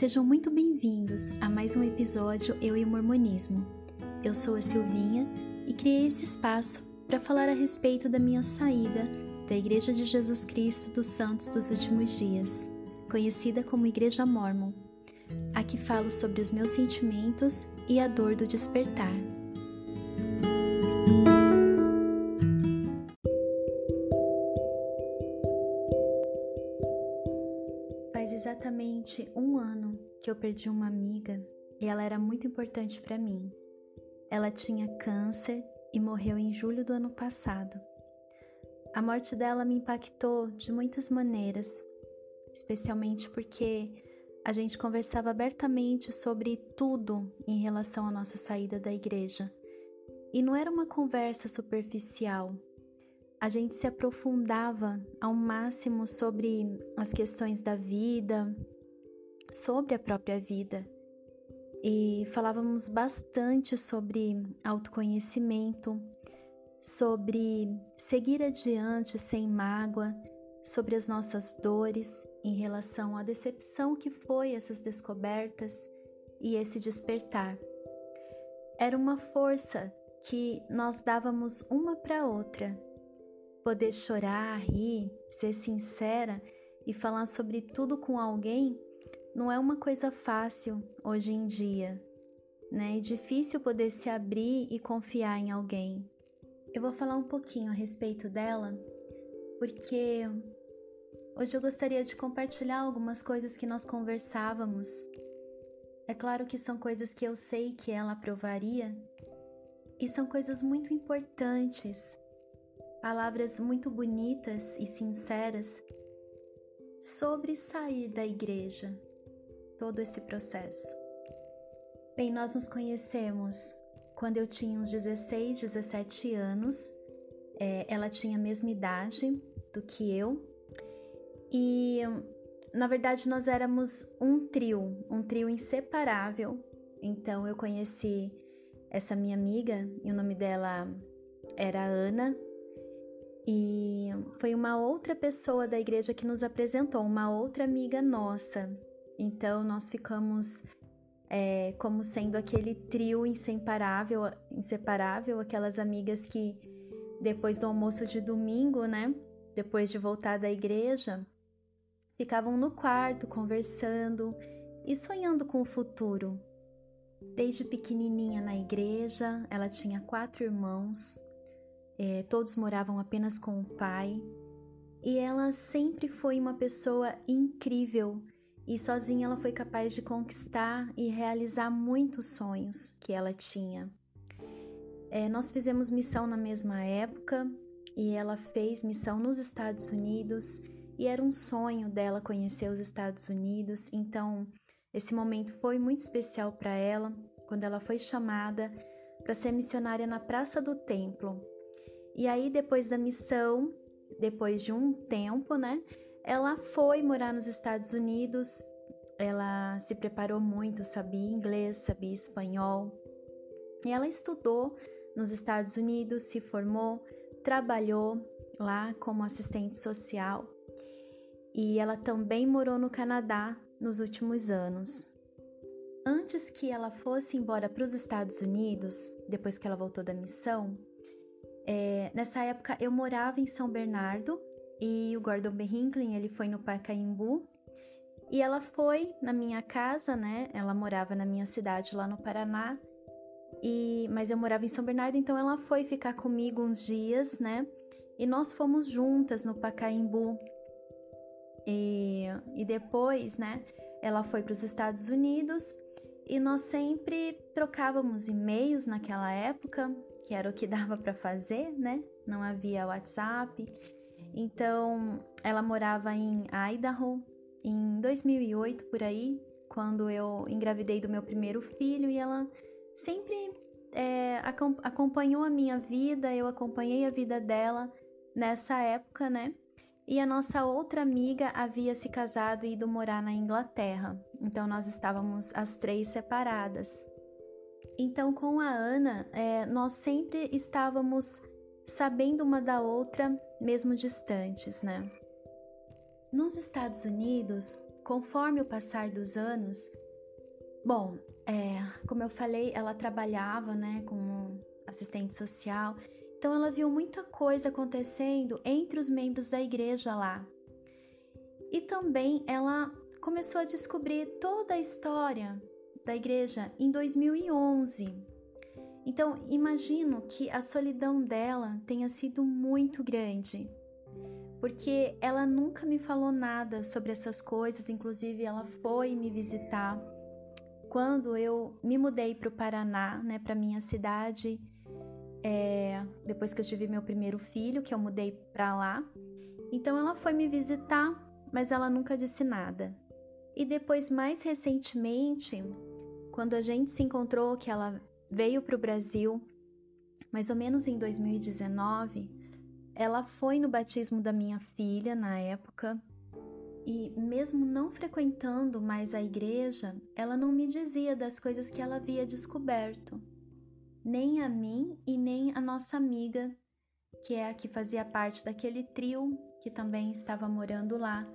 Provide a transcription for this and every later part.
Sejam muito bem-vindos a mais um episódio Eu e o Mormonismo. Eu sou a Silvinha e criei esse espaço para falar a respeito da minha saída da Igreja de Jesus Cristo dos Santos dos Últimos Dias, conhecida como Igreja Mormon. Aqui falo sobre os meus sentimentos e a dor do despertar. Eu perdi uma amiga e ela era muito importante para mim. Ela tinha câncer e morreu em julho do ano passado. A morte dela me impactou de muitas maneiras, especialmente porque a gente conversava abertamente sobre tudo em relação à nossa saída da igreja. E não era uma conversa superficial. A gente se aprofundava ao máximo sobre as questões da vida, sobre a própria vida e falávamos bastante sobre autoconhecimento, sobre seguir adiante sem mágoa, sobre as nossas dores em relação à decepção que foi essas descobertas e esse despertar. Era uma força que nós dávamos uma para outra. Poder chorar, rir, ser sincera e falar sobre tudo com alguém não é uma coisa fácil hoje em dia, né? É difícil poder se abrir e confiar em alguém. Eu vou falar um pouquinho a respeito dela, porque hoje eu gostaria de compartilhar algumas coisas que nós conversávamos. É claro que são coisas que eu sei que ela aprovaria, e são coisas muito importantes, palavras muito bonitas e sinceras sobre sair da igreja todo esse processo? Bem, nós nos conhecemos quando eu tinha uns 16, 17 anos. É, ela tinha a mesma idade do que eu. E na verdade nós éramos um trio, um trio inseparável. Então eu conheci essa minha amiga e o nome dela era Ana. E foi uma outra pessoa da igreja que nos apresentou, uma outra amiga nossa, então nós ficamos é, como sendo aquele trio inseparável, inseparável, aquelas amigas que depois do almoço de domingo, né, depois de voltar da igreja, ficavam no quarto conversando e sonhando com o futuro. Desde pequenininha na igreja, ela tinha quatro irmãos, é, todos moravam apenas com o pai, e ela sempre foi uma pessoa incrível e sozinha ela foi capaz de conquistar e realizar muitos sonhos que ela tinha. É, nós fizemos missão na mesma época e ela fez missão nos Estados Unidos e era um sonho dela conhecer os Estados Unidos, então esse momento foi muito especial para ela quando ela foi chamada para ser missionária na Praça do Templo. E aí, depois da missão, depois de um tempo, né, ela foi morar nos Estados Unidos, ela se preparou muito, sabia inglês, sabia espanhol. E ela estudou nos Estados Unidos, se formou, trabalhou lá como assistente social. E ela também morou no Canadá nos últimos anos. Antes que ela fosse embora para os Estados Unidos, depois que ela voltou da missão, é, nessa época eu morava em São Bernardo e o Gordon B. Hinckley, ele foi no Pacaembu e ela foi na minha casa, né? Ela morava na minha cidade lá no Paraná. E mas eu morava em São Bernardo, então ela foi ficar comigo uns dias, né? E nós fomos juntas no Pacaembu. E, e depois, né? Ela foi para os Estados Unidos e nós sempre trocávamos e-mails naquela época, que era o que dava para fazer, né? Não havia WhatsApp. Então, ela morava em Idaho em 2008 por aí, quando eu engravidei do meu primeiro filho e ela sempre é, acompanhou a minha vida, eu acompanhei a vida dela nessa época, né? E a nossa outra amiga havia se casado e ido morar na Inglaterra, então nós estávamos as três separadas. Então, com a Ana, é, nós sempre estávamos sabendo uma da outra, mesmo distantes, né? Nos Estados Unidos, conforme o passar dos anos, bom, é, como eu falei, ela trabalhava, né, como assistente social, então ela viu muita coisa acontecendo entre os membros da igreja lá. E também ela começou a descobrir toda a história da igreja em 2011. Então, imagino que a solidão dela tenha sido muito grande, porque ela nunca me falou nada sobre essas coisas, inclusive ela foi me visitar quando eu me mudei para o Paraná, né, para minha cidade, é, depois que eu tive meu primeiro filho, que eu mudei para lá. Então ela foi me visitar, mas ela nunca disse nada. E depois, mais recentemente, quando a gente se encontrou, que ela veio para o Brasil, mais ou menos em 2019, ela foi no batismo da minha filha na época. E mesmo não frequentando mais a igreja, ela não me dizia das coisas que ela havia descoberto, nem a mim e nem a nossa amiga, que é a que fazia parte daquele trio que também estava morando lá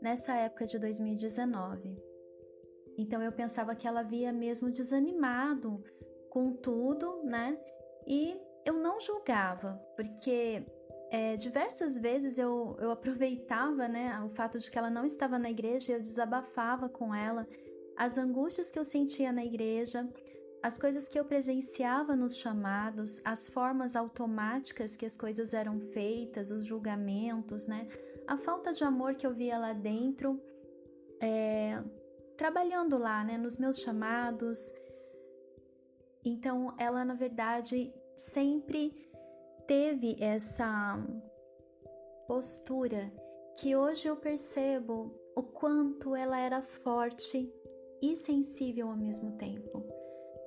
nessa época de 2019. Então eu pensava que ela havia mesmo desanimado com tudo, né? E eu não julgava, porque é, diversas vezes eu, eu aproveitava né, o fato de que ela não estava na igreja e eu desabafava com ela as angústias que eu sentia na igreja, as coisas que eu presenciava nos chamados, as formas automáticas que as coisas eram feitas, os julgamentos, né? A falta de amor que eu via lá dentro. É, trabalhando lá, né, nos meus chamados. Então, ela na verdade sempre teve essa postura que hoje eu percebo o quanto ela era forte e sensível ao mesmo tempo,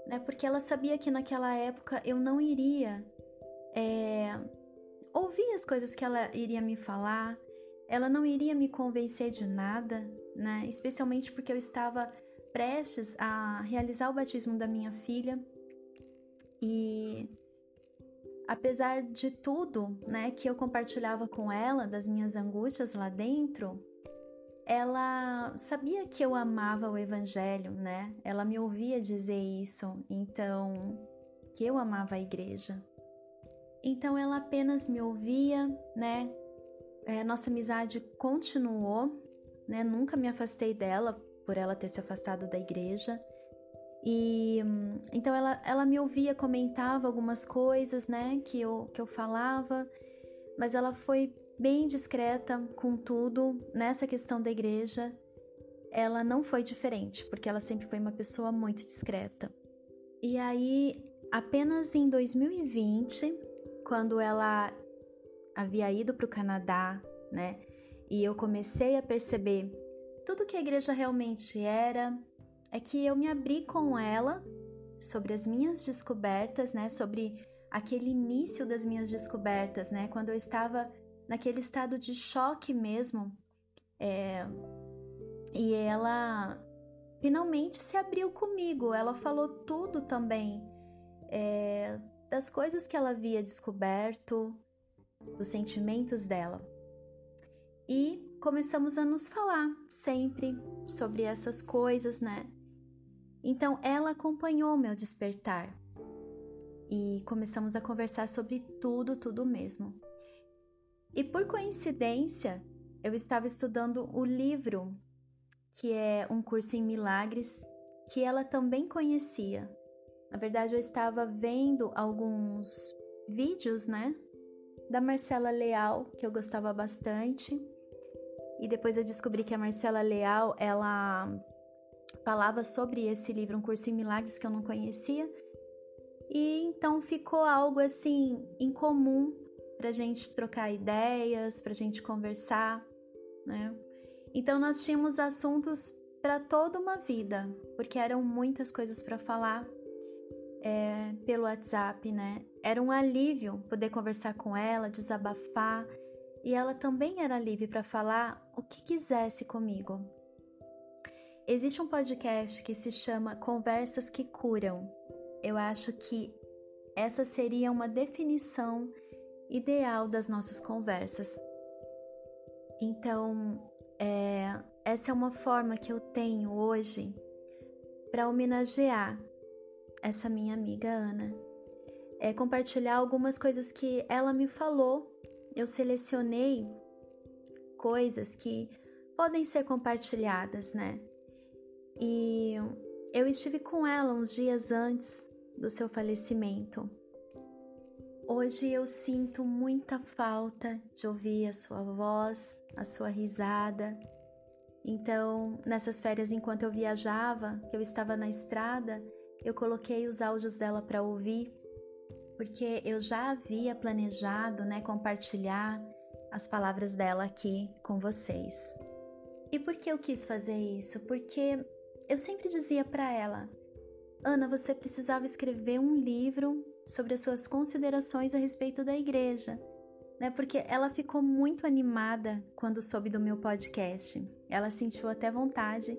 né? Porque ela sabia que naquela época eu não iria é, ouvir as coisas que ela iria me falar, ela não iria me convencer de nada, né? Especialmente porque eu estava prestes a realizar o batismo da minha filha e apesar de tudo, né, que eu compartilhava com ela das minhas angústias lá dentro, ela sabia que eu amava o evangelho, né? Ela me ouvia dizer isso, então que eu amava a igreja. Então ela apenas me ouvia, né? é, nossa amizade continuou, né? Nunca me afastei dela por ela ter se afastado da igreja. E então ela, ela me ouvia, comentava algumas coisas, né, que eu, que eu falava, mas ela foi bem discreta com tudo nessa questão da igreja. Ela não foi diferente, porque ela sempre foi uma pessoa muito discreta. E aí, apenas em 2020, quando ela havia ido para o Canadá, né? E eu comecei a perceber tudo que a igreja realmente era, é que eu me abri com ela sobre as minhas descobertas, né? Sobre aquele início das minhas descobertas, né? Quando eu estava naquele estado de choque mesmo. É... E ela finalmente se abriu comigo. Ela falou tudo também é... das coisas que ela havia descoberto, dos sentimentos dela. E começamos a nos falar sempre sobre essas coisas, né? Então ela acompanhou meu despertar e começamos a conversar sobre tudo, tudo mesmo. E por coincidência, eu estava estudando o livro, que é um curso em milagres, que ela também conhecia. Na verdade, eu estava vendo alguns vídeos, né, da Marcela Leal, que eu gostava bastante. E depois eu descobri que a Marcela Leal, ela falava sobre esse livro, um curso em milagres que eu não conhecia. E então ficou algo assim em comum para gente trocar ideias, para gente conversar, né? Então nós tínhamos assuntos para toda uma vida, porque eram muitas coisas para falar é, pelo WhatsApp, né? Era um alívio poder conversar com ela, desabafar, e ela também era livre para falar o que quisesse comigo. Existe um podcast que se chama Conversas que Curam. Eu acho que essa seria uma definição ideal das nossas conversas. Então, É, essa é uma forma que eu tenho hoje para homenagear essa minha amiga Ana. É compartilhar algumas coisas que ela me falou. Eu selecionei coisas que podem ser compartilhadas, né? E eu estive com ela uns dias antes do seu falecimento. Hoje eu sinto muita falta de ouvir a sua voz, a sua risada. Então, nessas férias, enquanto eu viajava, que eu estava na estrada, eu coloquei os áudios dela para ouvir, porque eu já havia planejado, né, compartilhar as palavras dela aqui com vocês. E por que eu quis fazer isso? Porque eu sempre dizia para ela: Ana, você precisava escrever um livro sobre as suas considerações a respeito da igreja, né? Porque ela ficou muito animada quando soube do meu podcast. Ela sentiu até vontade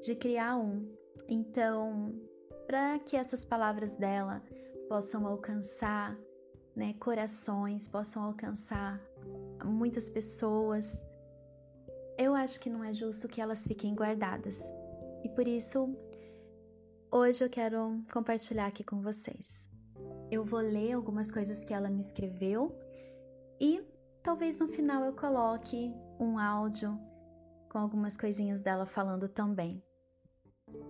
de criar um. Então, para que essas palavras dela possam alcançar, né, corações, possam alcançar muitas pessoas, eu acho que não é justo que elas fiquem guardadas. E por isso, hoje eu quero compartilhar aqui com vocês. Eu vou ler algumas coisas que ela me escreveu e talvez no final eu coloque um áudio com algumas coisinhas dela falando também.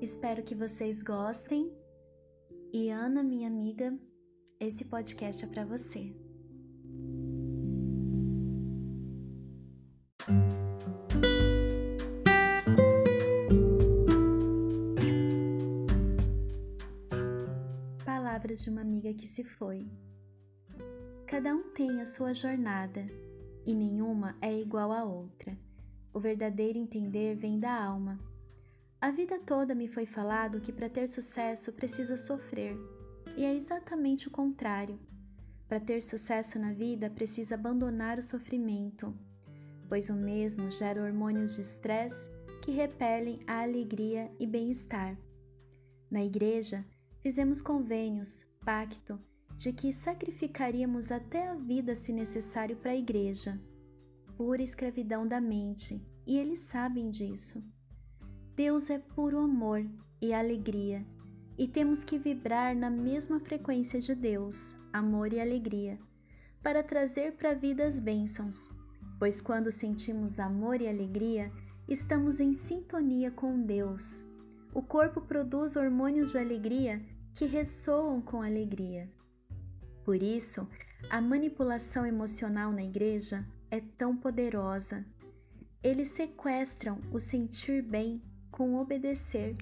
Espero que vocês gostem. E Ana, minha amiga, esse podcast é para você. Palavras de uma amiga que se foi. Cada um tem a sua jornada e nenhuma é igual à outra. O verdadeiro entender vem da alma. A vida toda me foi falado que para ter sucesso precisa sofrer, e é exatamente o contrário. Para ter sucesso na vida precisa abandonar o sofrimento, pois o mesmo gera hormônios de estresse que repelem a alegria e bem-estar. Na igreja, fizemos convênios, pacto, de que sacrificaríamos até a vida se necessário para a igreja. Pura escravidão da mente, e eles sabem disso. Deus é puro amor e alegria, e temos que vibrar na mesma frequência de Deus, amor e alegria, para trazer para a vida as bênçãos, pois quando sentimos amor e alegria, estamos em sintonia com Deus. O corpo produz hormônios de alegria que ressoam com alegria. Por isso, a manipulação emocional na igreja é tão poderosa. Eles sequestram o sentir bem com obedecer.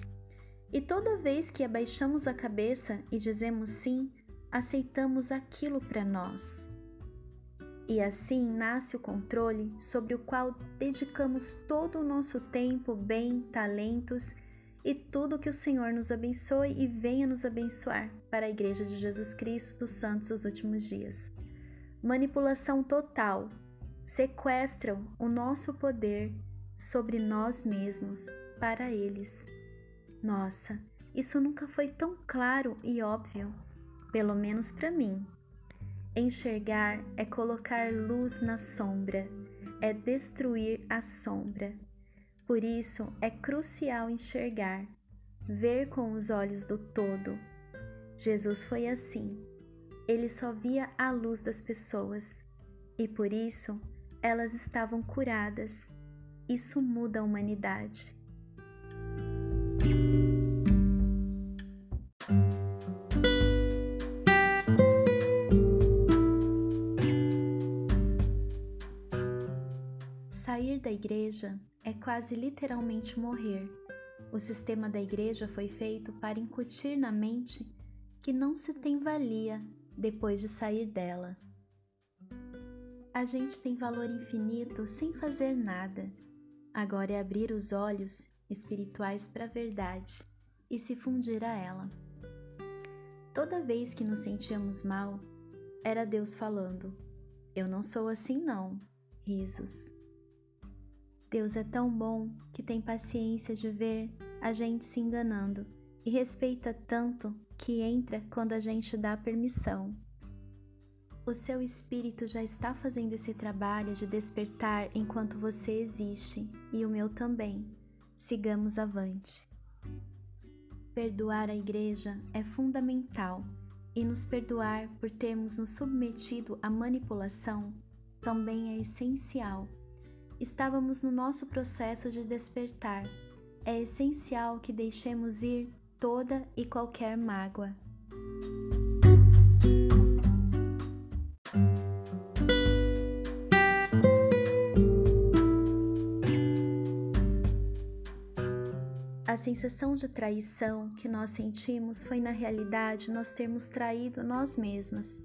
E toda vez que abaixamos a cabeça e dizemos sim, aceitamos aquilo para nós. E assim nasce o controle sobre o qual dedicamos todo o nosso tempo, bem, talentos e tudo que o Senhor nos abençoe e venha nos abençoar para a Igreja de Jesus Cristo dos Santos dos últimos dias. Manipulação total. Sequestram o nosso poder sobre nós mesmos para eles. Nossa, isso nunca foi tão claro e óbvio, pelo menos para mim. Enxergar é colocar luz na sombra, é destruir a sombra. Por isso é crucial enxergar, ver com os olhos do todo. Jesus foi assim. Ele só via a luz das pessoas e por isso elas estavam curadas. Isso muda a humanidade. Igreja é quase literalmente morrer. O sistema da igreja foi feito para incutir na mente que não se tem valia depois de sair dela. A gente tem valor infinito sem fazer nada. Agora é abrir os olhos espirituais para a verdade e se fundir a ela. Toda vez que nos sentíamos mal, era Deus falando: Eu não sou assim, não. Risos. Deus é tão bom que tem paciência de ver a gente se enganando e respeita tanto que entra quando a gente dá permissão. O seu espírito já está fazendo esse trabalho de despertar enquanto você existe, e o meu também. Sigamos avante. Perdoar a Igreja é fundamental, e nos perdoar por termos nos submetido à manipulação também é essencial. Estávamos no nosso processo de despertar. É essencial que deixemos ir toda e qualquer mágoa. A sensação de traição que nós sentimos foi, na realidade, nós termos traído nós mesmas.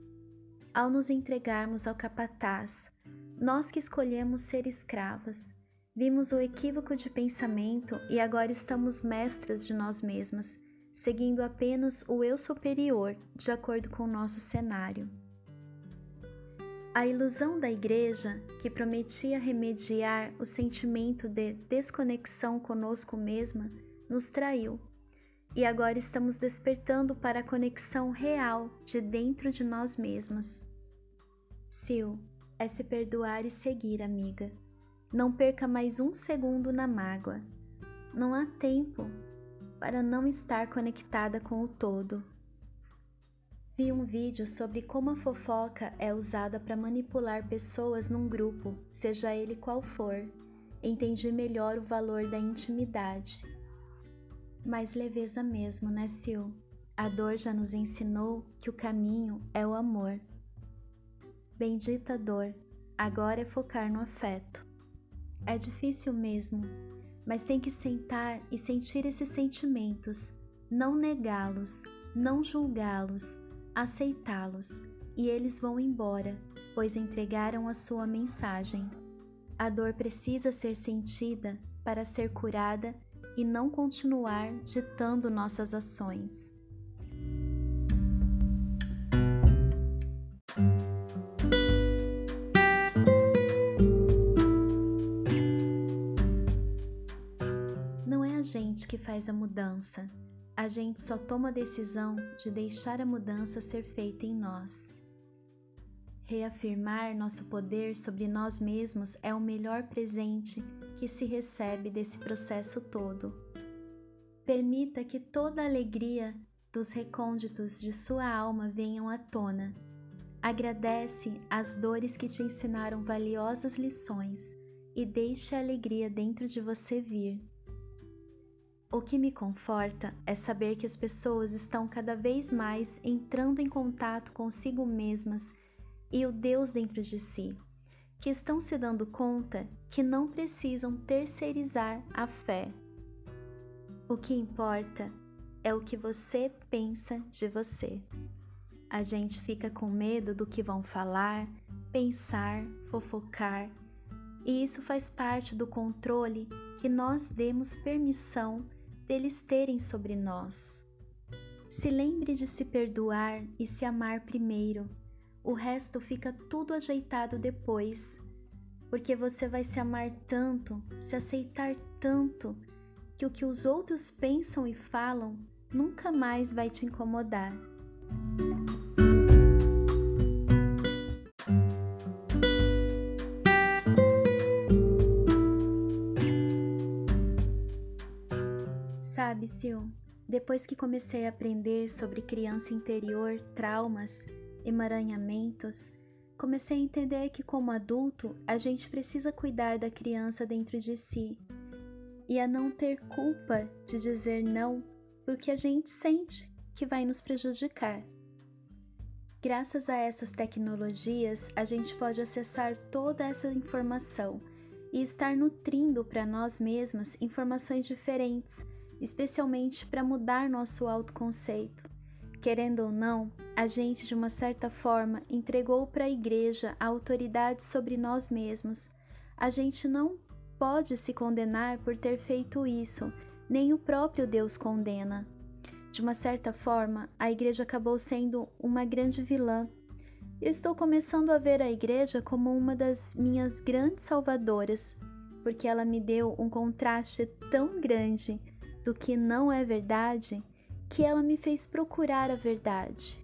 Ao nos entregarmos ao capataz, nós que escolhemos ser escravas, vimos o equívoco de pensamento e agora estamos mestras de nós mesmas, seguindo apenas o eu superior de acordo com o nosso cenário. A ilusão da igreja, que prometia remediar o sentimento de desconexão conosco mesma, nos traiu. E agora estamos despertando para a conexão real de dentro de nós mesmas. Sil, é se perdoar e seguir, amiga. Não perca mais um segundo na mágoa. Não há tempo para não estar conectada com o todo. Vi um vídeo sobre como a fofoca é usada para manipular pessoas num grupo, seja ele qual for. Entendi melhor o valor da intimidade mais leveza mesmo, né, Sil? A dor já nos ensinou que o caminho é o amor. Bendita dor, agora é focar no afeto. É difícil mesmo, mas tem que sentar e sentir esses sentimentos, não negá-los, não julgá-los, aceitá-los, e eles vão embora, pois entregaram a sua mensagem. A dor precisa ser sentida para ser curada e não continuar ditando nossas ações. Que faz a mudança, a gente só toma a decisão de deixar a mudança ser feita em nós. Reafirmar nosso poder sobre nós mesmos é o melhor presente que se recebe desse processo todo. Permita que toda a alegria dos recônditos de sua alma venham à tona. Agradece as dores que te ensinaram valiosas lições e deixe a alegria dentro de você vir. O que me conforta é saber que as pessoas estão cada vez mais entrando em contato consigo mesmas e o Deus dentro de si, que estão se dando conta que não precisam terceirizar a fé. O que importa é o que você pensa de você. A gente fica com medo do que vão falar, pensar, fofocar, e isso faz parte do controle que nós demos permissão deles terem sobre nós. Se lembre de se perdoar e se amar primeiro o resto fica tudo ajeitado depois, porque você vai se amar tanto, se aceitar tanto, que o que os outros pensam e falam nunca mais vai te incomodar. Depois que comecei a aprender sobre criança interior, traumas emaranhamentos, comecei a entender que, como adulto, a gente precisa cuidar da criança dentro de si e a não ter culpa de dizer não porque a gente sente que vai nos prejudicar. Graças a essas tecnologias, a gente pode acessar toda essa informação e estar nutrindo para nós mesmas informações diferentes, especialmente para mudar nosso autoconceito. Querendo ou não, a gente, de uma certa forma, entregou para a igreja a autoridade sobre nós mesmos. A gente não pode se condenar por ter feito isso, nem o próprio Deus condena. De uma certa forma, a igreja acabou sendo uma grande vilã. Eu estou começando a ver a igreja como uma das minhas grandes salvadoras, porque ela me deu um contraste tão grande do que não é verdade que ela me fez procurar a verdade.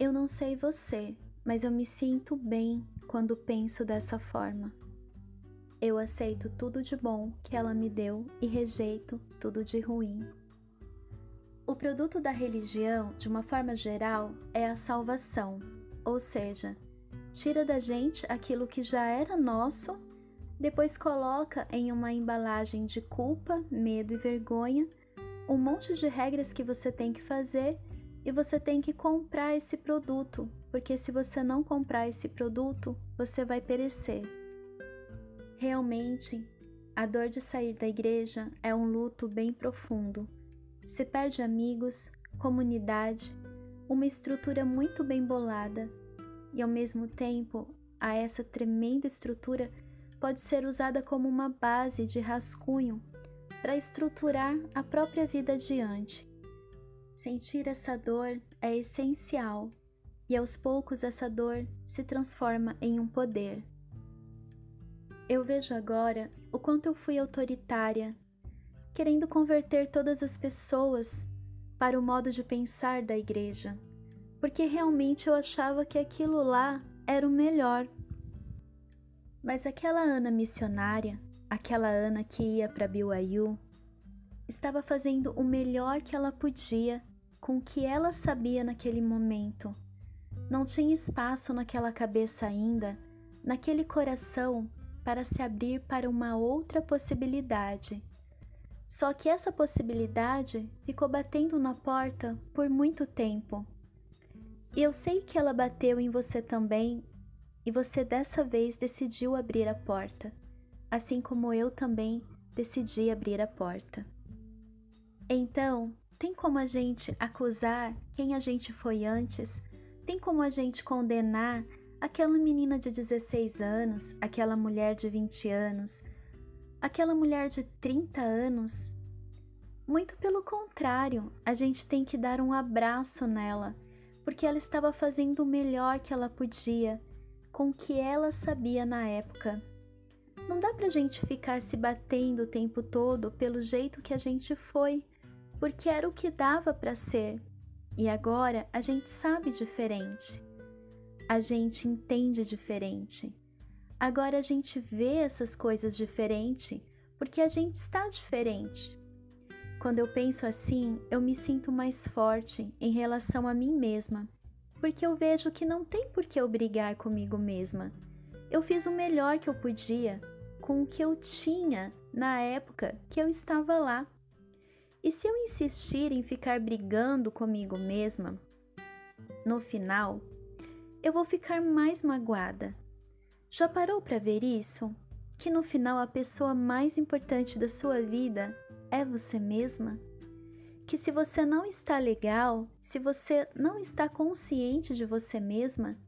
Eu não sei você, mas eu me sinto bem quando penso dessa forma. Eu aceito tudo de bom que ela me deu e rejeito tudo de ruim. O produto da religião, de uma forma geral, é a salvação, ou seja, tira da gente aquilo que já era nosso, depois coloca em uma embalagem de culpa, medo e vergonha um monte de regras que você tem que fazer e você tem que comprar esse produto, porque se você não comprar esse produto, você vai perecer. Realmente, a dor de sair da igreja é um luto bem profundo se perde amigos, comunidade, uma estrutura muito bem bolada, e ao mesmo tempo, a essa tremenda estrutura pode ser usada como uma base de rascunho para estruturar a própria vida adiante. Sentir essa dor é essencial e aos poucos essa dor se transforma em um poder. Eu vejo agora o quanto eu fui autoritária querendo converter todas as pessoas para o modo de pensar da igreja, porque realmente eu achava que aquilo lá era o melhor. Mas aquela Ana missionária, aquela Ana que ia para BYU, estava fazendo o melhor que ela podia com o que ela sabia naquele momento. Não tinha espaço naquela cabeça ainda, naquele coração, para se abrir para uma outra possibilidade. Só que essa possibilidade ficou batendo na porta por muito tempo. E eu sei que ela bateu em você também, e você dessa vez decidiu abrir a porta, assim como eu também decidi abrir a porta. Então, tem como a gente acusar quem a gente foi antes? Tem como a gente condenar aquela menina de 16 anos, aquela mulher de 20 anos, aquela mulher de 30 anos. Muito pelo contrário, a gente tem que dar um abraço nela, porque ela estava fazendo o melhor que ela podia com o que ela sabia na época. Não dá pra gente ficar se batendo o tempo todo pelo jeito que a gente foi, porque era o que dava para ser. E agora a gente sabe diferente. A gente entende diferente. Agora a gente vê essas coisas diferente porque a gente está diferente. Quando eu penso assim, eu me sinto mais forte em relação a mim mesma, porque eu vejo que não tem por que eu brigar comigo mesma. Eu fiz o melhor que eu podia com o que eu tinha na época que eu estava lá. E se eu insistir em ficar brigando comigo mesma, no final, eu vou ficar mais magoada já parou para ver isso? Que no final a pessoa mais importante da sua vida é você mesma? Que se você não está legal, se você não está consciente de você mesma,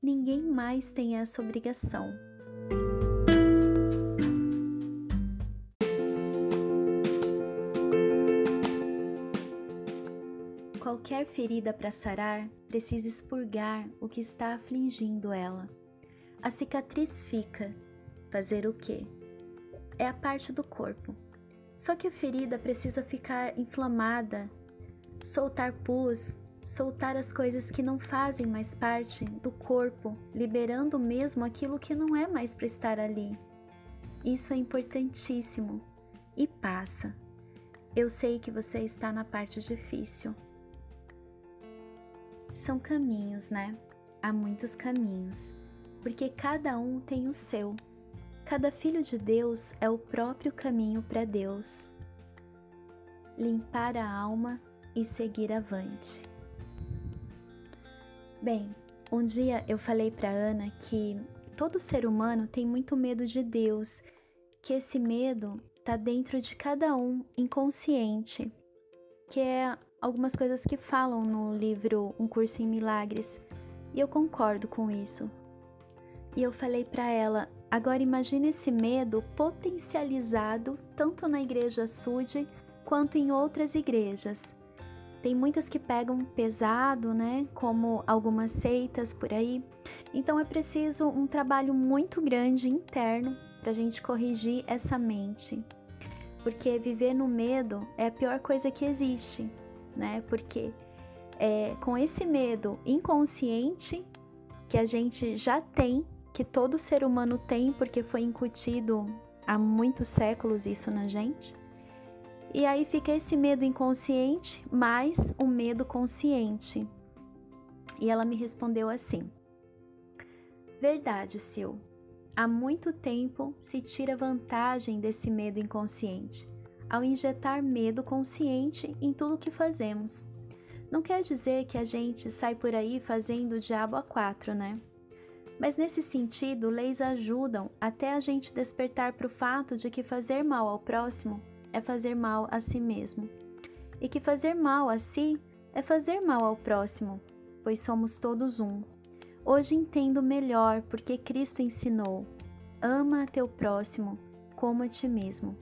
ninguém mais tem essa obrigação. Qualquer ferida para sarar precisa expurgar o que está afligindo ela. A cicatriz fica. Fazer o quê? É a parte do corpo. Só que a ferida precisa ficar inflamada, soltar pus, soltar as coisas que não fazem mais parte do corpo, liberando mesmo aquilo que não é mais para estar ali. Isso é importantíssimo e passa. Eu sei que você está na parte difícil. São caminhos, né? Há muitos caminhos porque cada um tem o seu. Cada filho de Deus é o próprio caminho para Deus. Limpar a alma e seguir avante. Bem, um dia eu falei para Ana que todo ser humano tem muito medo de Deus, que esse medo está dentro de cada um inconsciente, que é algumas coisas que falam no livro Um Curso em Milagres, e eu concordo com isso. E eu falei para ela: agora imagine esse medo potencializado tanto na igreja Sud quanto em outras igrejas. Tem muitas que pegam pesado, né? Como algumas seitas por aí. Então é preciso um trabalho muito grande interno para a gente corrigir essa mente. Porque viver no medo é a pior coisa que existe, né? Porque é, com esse medo inconsciente que a gente já tem, que todo ser humano tem, porque foi incutido há muitos séculos isso na gente. E aí fica esse medo inconsciente mais um medo consciente. E ela me respondeu assim: Verdade, Sil. Há muito tempo se tira vantagem desse medo inconsciente ao injetar medo consciente em tudo o que fazemos. Não quer dizer que a gente sai por aí fazendo o diabo a quatro, né? Mas nesse sentido, leis ajudam até a gente despertar para o fato de que fazer mal ao próximo é fazer mal a si mesmo, e que fazer mal a si é fazer mal ao próximo, pois somos todos um. Hoje entendo melhor porque Cristo ensinou: ama a teu próximo como a ti mesmo.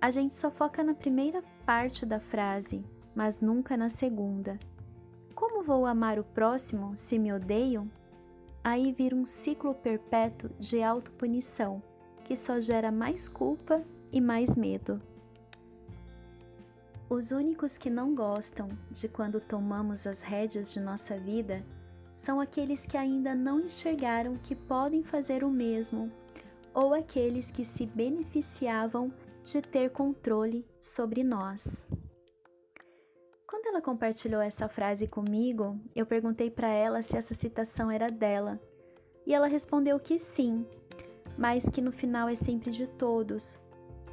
A gente só foca na primeira parte da frase, mas nunca na segunda. Como vou amar o próximo se me odeio? Aí vira um ciclo perpétuo de autopunição, que só gera mais culpa e mais medo. Os únicos que não gostam de quando tomamos as rédeas de nossa vida são aqueles que ainda não enxergaram que podem fazer o mesmo, ou aqueles que se beneficiavam de ter controle sobre nós. Ela compartilhou essa frase comigo, eu perguntei para ela se essa citação era dela, e ela respondeu que sim, mas que no final é sempre de todos.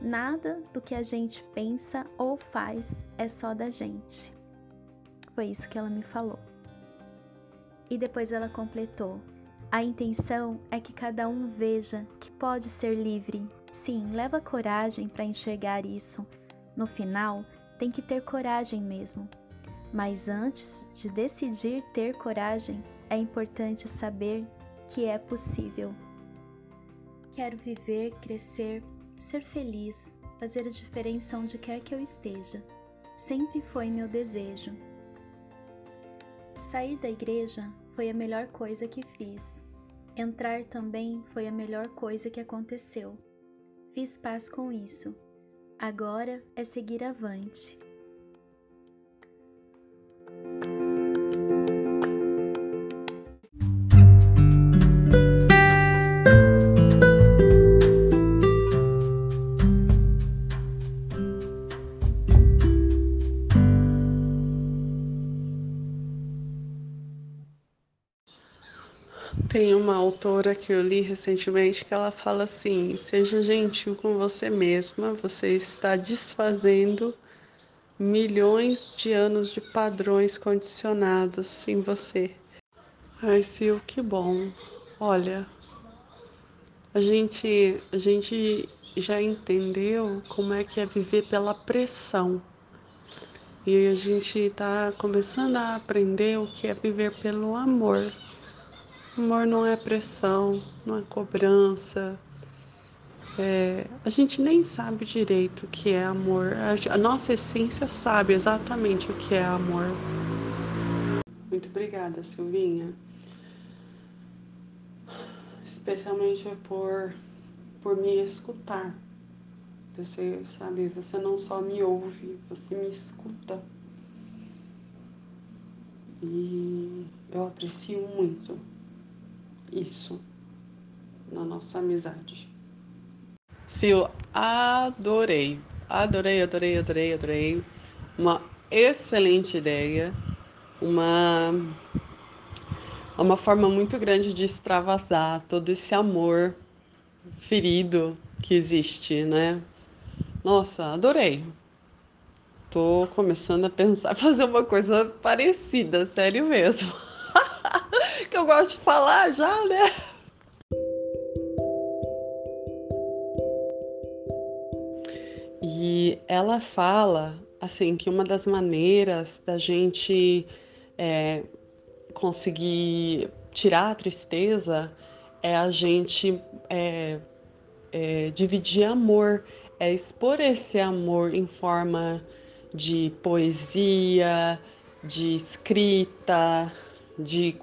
Nada do que a gente pensa ou faz é só da gente. Foi isso que ela me falou. E depois ela completou: A intenção é que cada um veja que pode ser livre. Sim, leva coragem para enxergar isso. No final, tem que ter coragem mesmo. Mas antes de decidir ter coragem, é importante saber que é possível. Quero viver, crescer, ser feliz, fazer a diferença onde quer que eu esteja. Sempre foi meu desejo. Sair da igreja foi a melhor coisa que fiz. Entrar também foi a melhor coisa que aconteceu. Fiz paz com isso. Agora é seguir avante. Autora que eu li recentemente que ela fala assim: seja gentil com você mesma, você está desfazendo milhões de anos de padrões condicionados em você. Ai, Sil, que bom. Olha, a gente, a gente já entendeu como é que é viver pela pressão. E a gente está começando a aprender o que é viver pelo amor. Amor não é pressão, não é cobrança. É, a gente nem sabe direito o que é amor. A, a nossa essência sabe exatamente o que é amor. Muito obrigada, Silvinha. Especialmente por, por me escutar. Você sabe, você não só me ouve, você me escuta. E eu aprecio muito isso na nossa amizade. Sil, adorei, adorei, adorei, adorei, adorei. Uma excelente ideia, uma uma forma muito grande de extravasar todo esse amor ferido que existe, né? Nossa, adorei. Tô começando a pensar fazer uma coisa parecida, sério mesmo. Que eu gosto de falar já, né? E ela fala assim que uma das maneiras da gente é, conseguir tirar a tristeza é a gente é, é, dividir amor, é expor esse amor em forma de poesia, de escrita, de,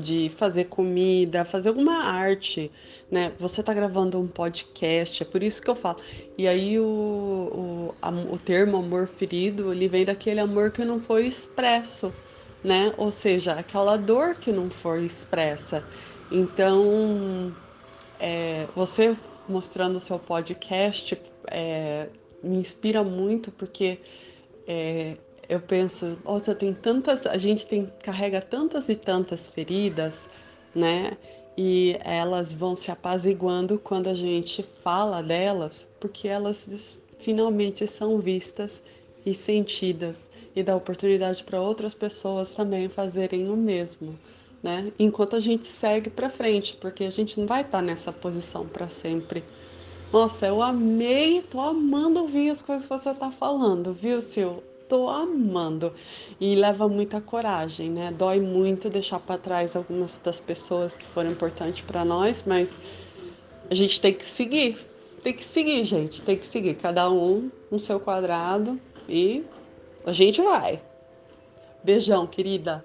de fazer comida, fazer alguma arte, né? Você está gravando um podcast, é por isso que eu falo. E aí o, o, a, o termo amor ferido, ele vem daquele amor que não foi expresso, né? Ou seja, aquela dor que não foi expressa. Então, é, você mostrando o seu podcast é, me inspira muito porque é, eu penso, nossa, tem tantas, a gente tem carrega tantas e tantas feridas, né? E elas vão se apaziguando quando a gente fala delas, porque elas finalmente são vistas e sentidas e dá oportunidade para outras pessoas também fazerem o mesmo, né? Enquanto a gente segue para frente, porque a gente não vai estar tá nessa posição para sempre. Nossa, eu amei, tô amando ouvir as coisas que você tá falando, viu, Sil? Tô amando. E leva muita coragem, né? Dói muito deixar para trás algumas das pessoas que foram importantes para nós, mas a gente tem que seguir. Tem que seguir, gente. Tem que seguir. Cada um no seu quadrado e a gente vai. Beijão, querida.